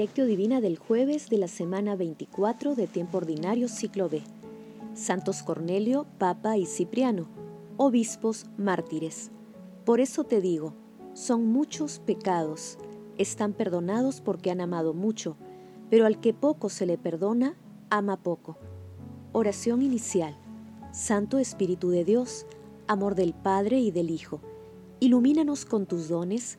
Divina del jueves de la semana 24 de tiempo ordinario ciclo B. Santos Cornelio, Papa y Cipriano, obispos mártires. Por eso te digo, son muchos pecados, están perdonados porque han amado mucho, pero al que poco se le perdona, ama poco. Oración inicial. Santo Espíritu de Dios, amor del Padre y del Hijo, ilumínanos con tus dones,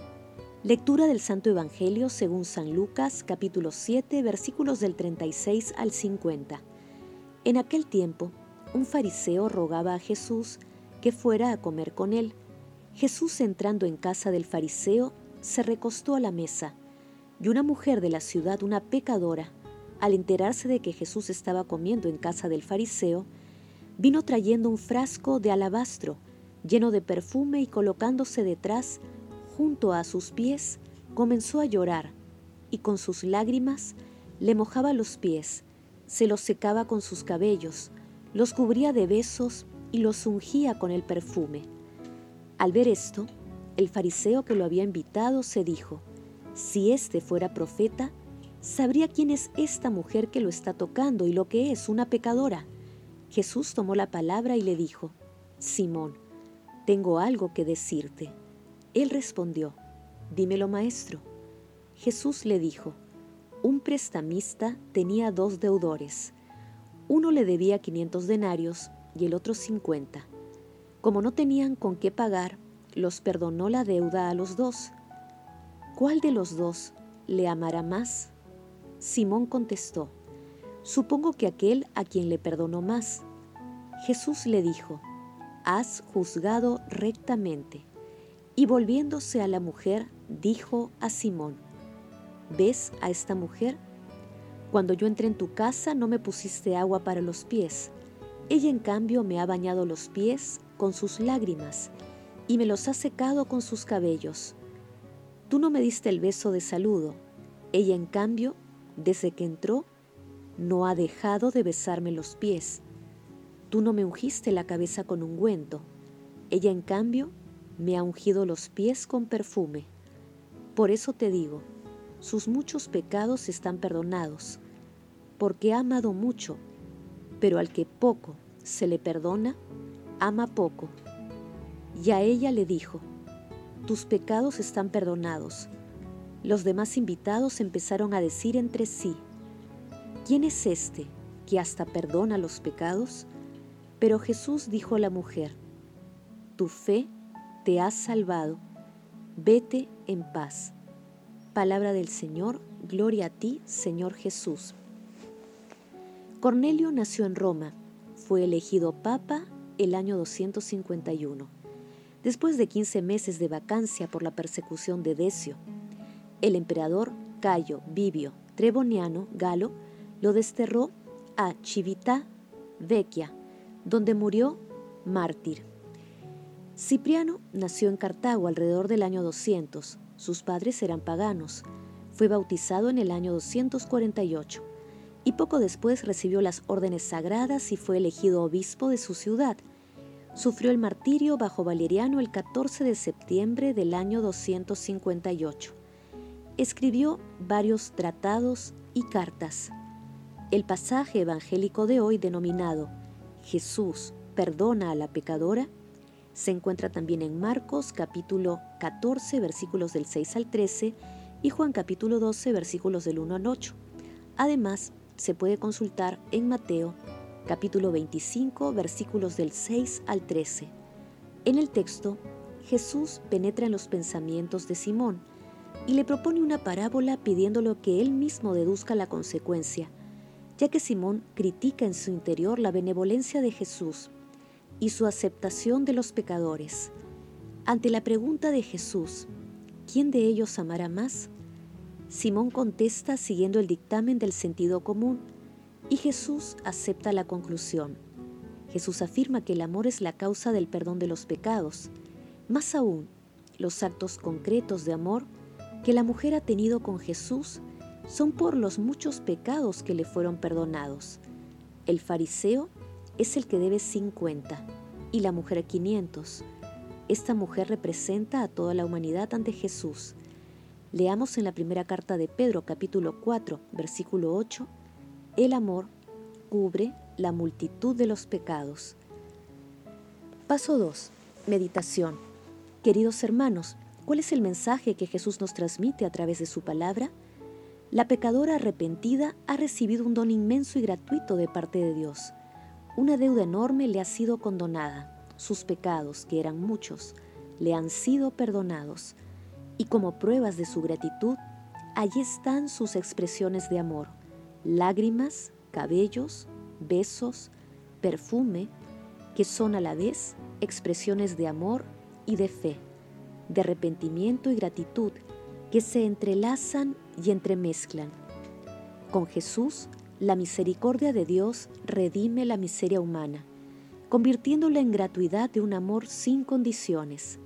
Lectura del Santo Evangelio según San Lucas capítulo 7 versículos del 36 al 50. En aquel tiempo, un fariseo rogaba a Jesús que fuera a comer con él. Jesús entrando en casa del fariseo, se recostó a la mesa, y una mujer de la ciudad, una pecadora, al enterarse de que Jesús estaba comiendo en casa del fariseo, vino trayendo un frasco de alabastro lleno de perfume y colocándose detrás junto a sus pies, comenzó a llorar y con sus lágrimas le mojaba los pies, se los secaba con sus cabellos, los cubría de besos y los ungía con el perfume. Al ver esto, el fariseo que lo había invitado se dijo, si éste fuera profeta, sabría quién es esta mujer que lo está tocando y lo que es una pecadora. Jesús tomó la palabra y le dijo, Simón, tengo algo que decirte. Él respondió, Dímelo, maestro. Jesús le dijo, Un prestamista tenía dos deudores. Uno le debía 500 denarios y el otro 50. Como no tenían con qué pagar, los perdonó la deuda a los dos. ¿Cuál de los dos le amará más? Simón contestó, Supongo que aquel a quien le perdonó más. Jesús le dijo, Has juzgado rectamente. Y volviéndose a la mujer, dijo a Simón, ¿ves a esta mujer? Cuando yo entré en tu casa no me pusiste agua para los pies. Ella en cambio me ha bañado los pies con sus lágrimas y me los ha secado con sus cabellos. Tú no me diste el beso de saludo. Ella en cambio, desde que entró, no ha dejado de besarme los pies. Tú no me ungiste la cabeza con ungüento. Ella en cambio me ha ungido los pies con perfume. Por eso te digo, sus muchos pecados están perdonados, porque ha amado mucho, pero al que poco se le perdona, ama poco. Y a ella le dijo, tus pecados están perdonados. Los demás invitados empezaron a decir entre sí, ¿quién es este que hasta perdona los pecados? Pero Jesús dijo a la mujer, tu fe te has salvado, vete en paz. Palabra del Señor, gloria a ti, Señor Jesús. Cornelio nació en Roma, fue elegido papa el año 251, después de 15 meses de vacancia por la persecución de Decio. El emperador Cayo Vivio Treboniano Galo lo desterró a Civita Vecchia, donde murió mártir. Cipriano nació en Cartago alrededor del año 200. Sus padres eran paganos. Fue bautizado en el año 248 y poco después recibió las órdenes sagradas y fue elegido obispo de su ciudad. Sufrió el martirio bajo Valeriano el 14 de septiembre del año 258. Escribió varios tratados y cartas. El pasaje evangélico de hoy denominado Jesús perdona a la pecadora se encuentra también en Marcos capítulo 14 versículos del 6 al 13 y Juan capítulo 12 versículos del 1 al 8. Además, se puede consultar en Mateo capítulo 25 versículos del 6 al 13. En el texto, Jesús penetra en los pensamientos de Simón y le propone una parábola pidiéndole que él mismo deduzca la consecuencia, ya que Simón critica en su interior la benevolencia de Jesús y su aceptación de los pecadores. Ante la pregunta de Jesús, ¿quién de ellos amará más? Simón contesta siguiendo el dictamen del sentido común y Jesús acepta la conclusión. Jesús afirma que el amor es la causa del perdón de los pecados. Más aún, los actos concretos de amor que la mujer ha tenido con Jesús son por los muchos pecados que le fueron perdonados. El fariseo es el que debe 50 y la mujer 500. Esta mujer representa a toda la humanidad ante Jesús. Leamos en la primera carta de Pedro capítulo 4 versículo 8, el amor cubre la multitud de los pecados. Paso 2. Meditación. Queridos hermanos, ¿cuál es el mensaje que Jesús nos transmite a través de su palabra? La pecadora arrepentida ha recibido un don inmenso y gratuito de parte de Dios. Una deuda enorme le ha sido condonada. Sus pecados, que eran muchos, le han sido perdonados y como pruebas de su gratitud, allí están sus expresiones de amor, lágrimas, cabellos, besos, perfume, que son a la vez expresiones de amor y de fe, de arrepentimiento y gratitud, que se entrelazan y entremezclan. Con Jesús, la misericordia de Dios redime la miseria humana, convirtiéndola en gratuidad de un amor sin condiciones.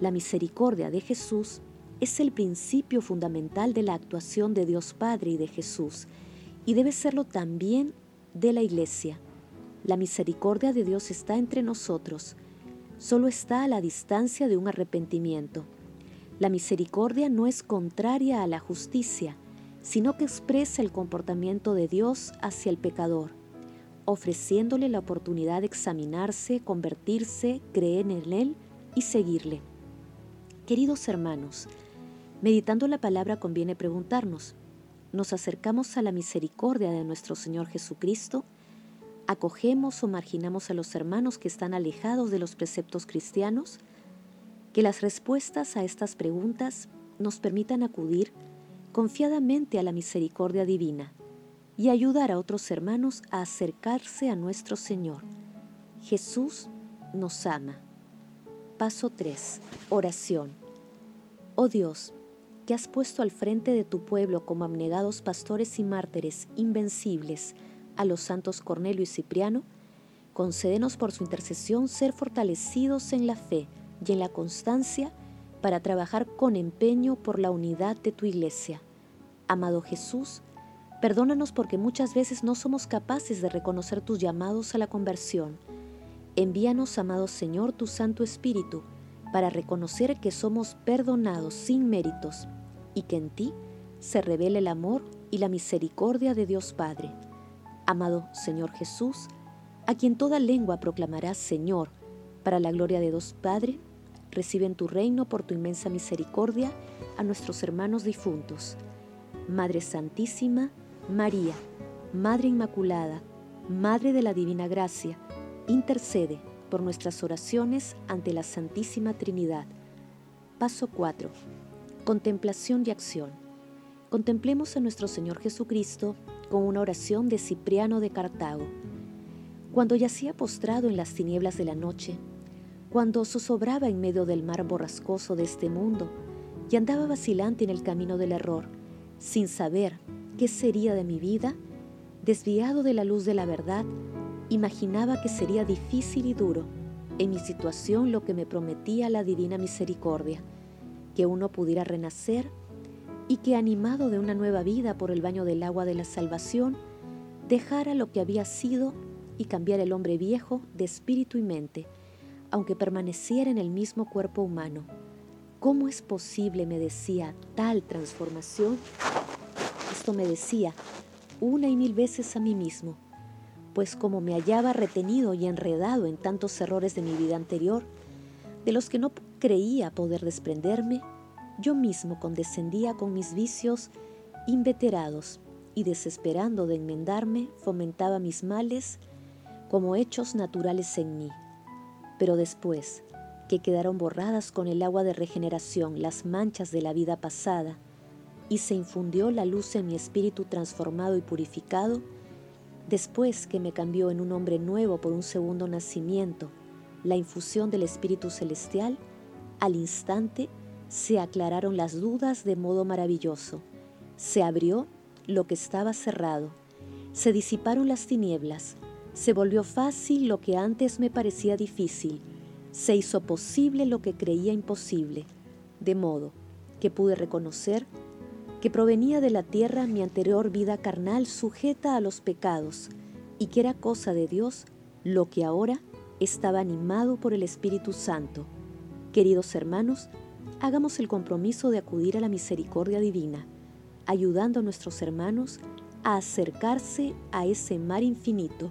La misericordia de Jesús es el principio fundamental de la actuación de Dios Padre y de Jesús, y debe serlo también de la Iglesia. La misericordia de Dios está entre nosotros, solo está a la distancia de un arrepentimiento. La misericordia no es contraria a la justicia, sino que expresa el comportamiento de Dios hacia el pecador, ofreciéndole la oportunidad de examinarse, convertirse, creer en Él y seguirle. Queridos hermanos, meditando la palabra conviene preguntarnos, ¿nos acercamos a la misericordia de nuestro Señor Jesucristo? ¿Acogemos o marginamos a los hermanos que están alejados de los preceptos cristianos? Que las respuestas a estas preguntas nos permitan acudir confiadamente a la misericordia divina y ayudar a otros hermanos a acercarse a nuestro Señor. Jesús nos ama. Paso 3. Oración. Oh Dios, que has puesto al frente de tu pueblo como abnegados pastores y mártires invencibles a los santos Cornelio y Cipriano, concédenos por su intercesión ser fortalecidos en la fe y en la constancia para trabajar con empeño por la unidad de tu iglesia. Amado Jesús, perdónanos porque muchas veces no somos capaces de reconocer tus llamados a la conversión Envíanos, amado Señor, tu Santo Espíritu, para reconocer que somos perdonados sin méritos y que en ti se revela el amor y la misericordia de Dios Padre. Amado Señor Jesús, a quien toda lengua proclamará Señor, para la gloria de Dios Padre, recibe en tu reino por tu inmensa misericordia a nuestros hermanos difuntos. Madre Santísima, María, Madre Inmaculada, Madre de la Divina Gracia, intercede por nuestras oraciones ante la Santísima Trinidad. Paso 4. Contemplación y acción. Contemplemos a nuestro Señor Jesucristo con una oración de Cipriano de Cartago. Cuando yacía postrado en las tinieblas de la noche, cuando zozobraba en medio del mar borrascoso de este mundo y andaba vacilante en el camino del error, sin saber qué sería de mi vida, desviado de la luz de la verdad, Imaginaba que sería difícil y duro en mi situación lo que me prometía la divina misericordia, que uno pudiera renacer y que animado de una nueva vida por el baño del agua de la salvación, dejara lo que había sido y cambiara el hombre viejo de espíritu y mente, aunque permaneciera en el mismo cuerpo humano. ¿Cómo es posible, me decía, tal transformación? Esto me decía una y mil veces a mí mismo pues como me hallaba retenido y enredado en tantos errores de mi vida anterior, de los que no creía poder desprenderme, yo mismo condescendía con mis vicios inveterados y desesperando de enmendarme, fomentaba mis males como hechos naturales en mí. Pero después que quedaron borradas con el agua de regeneración las manchas de la vida pasada, y se infundió la luz en mi espíritu transformado y purificado, Después que me cambió en un hombre nuevo por un segundo nacimiento, la infusión del Espíritu Celestial, al instante se aclararon las dudas de modo maravilloso. Se abrió lo que estaba cerrado, se disiparon las tinieblas, se volvió fácil lo que antes me parecía difícil, se hizo posible lo que creía imposible, de modo que pude reconocer que provenía de la tierra mi anterior vida carnal sujeta a los pecados y que era cosa de Dios lo que ahora estaba animado por el Espíritu Santo. Queridos hermanos, hagamos el compromiso de acudir a la misericordia divina, ayudando a nuestros hermanos a acercarse a ese mar infinito,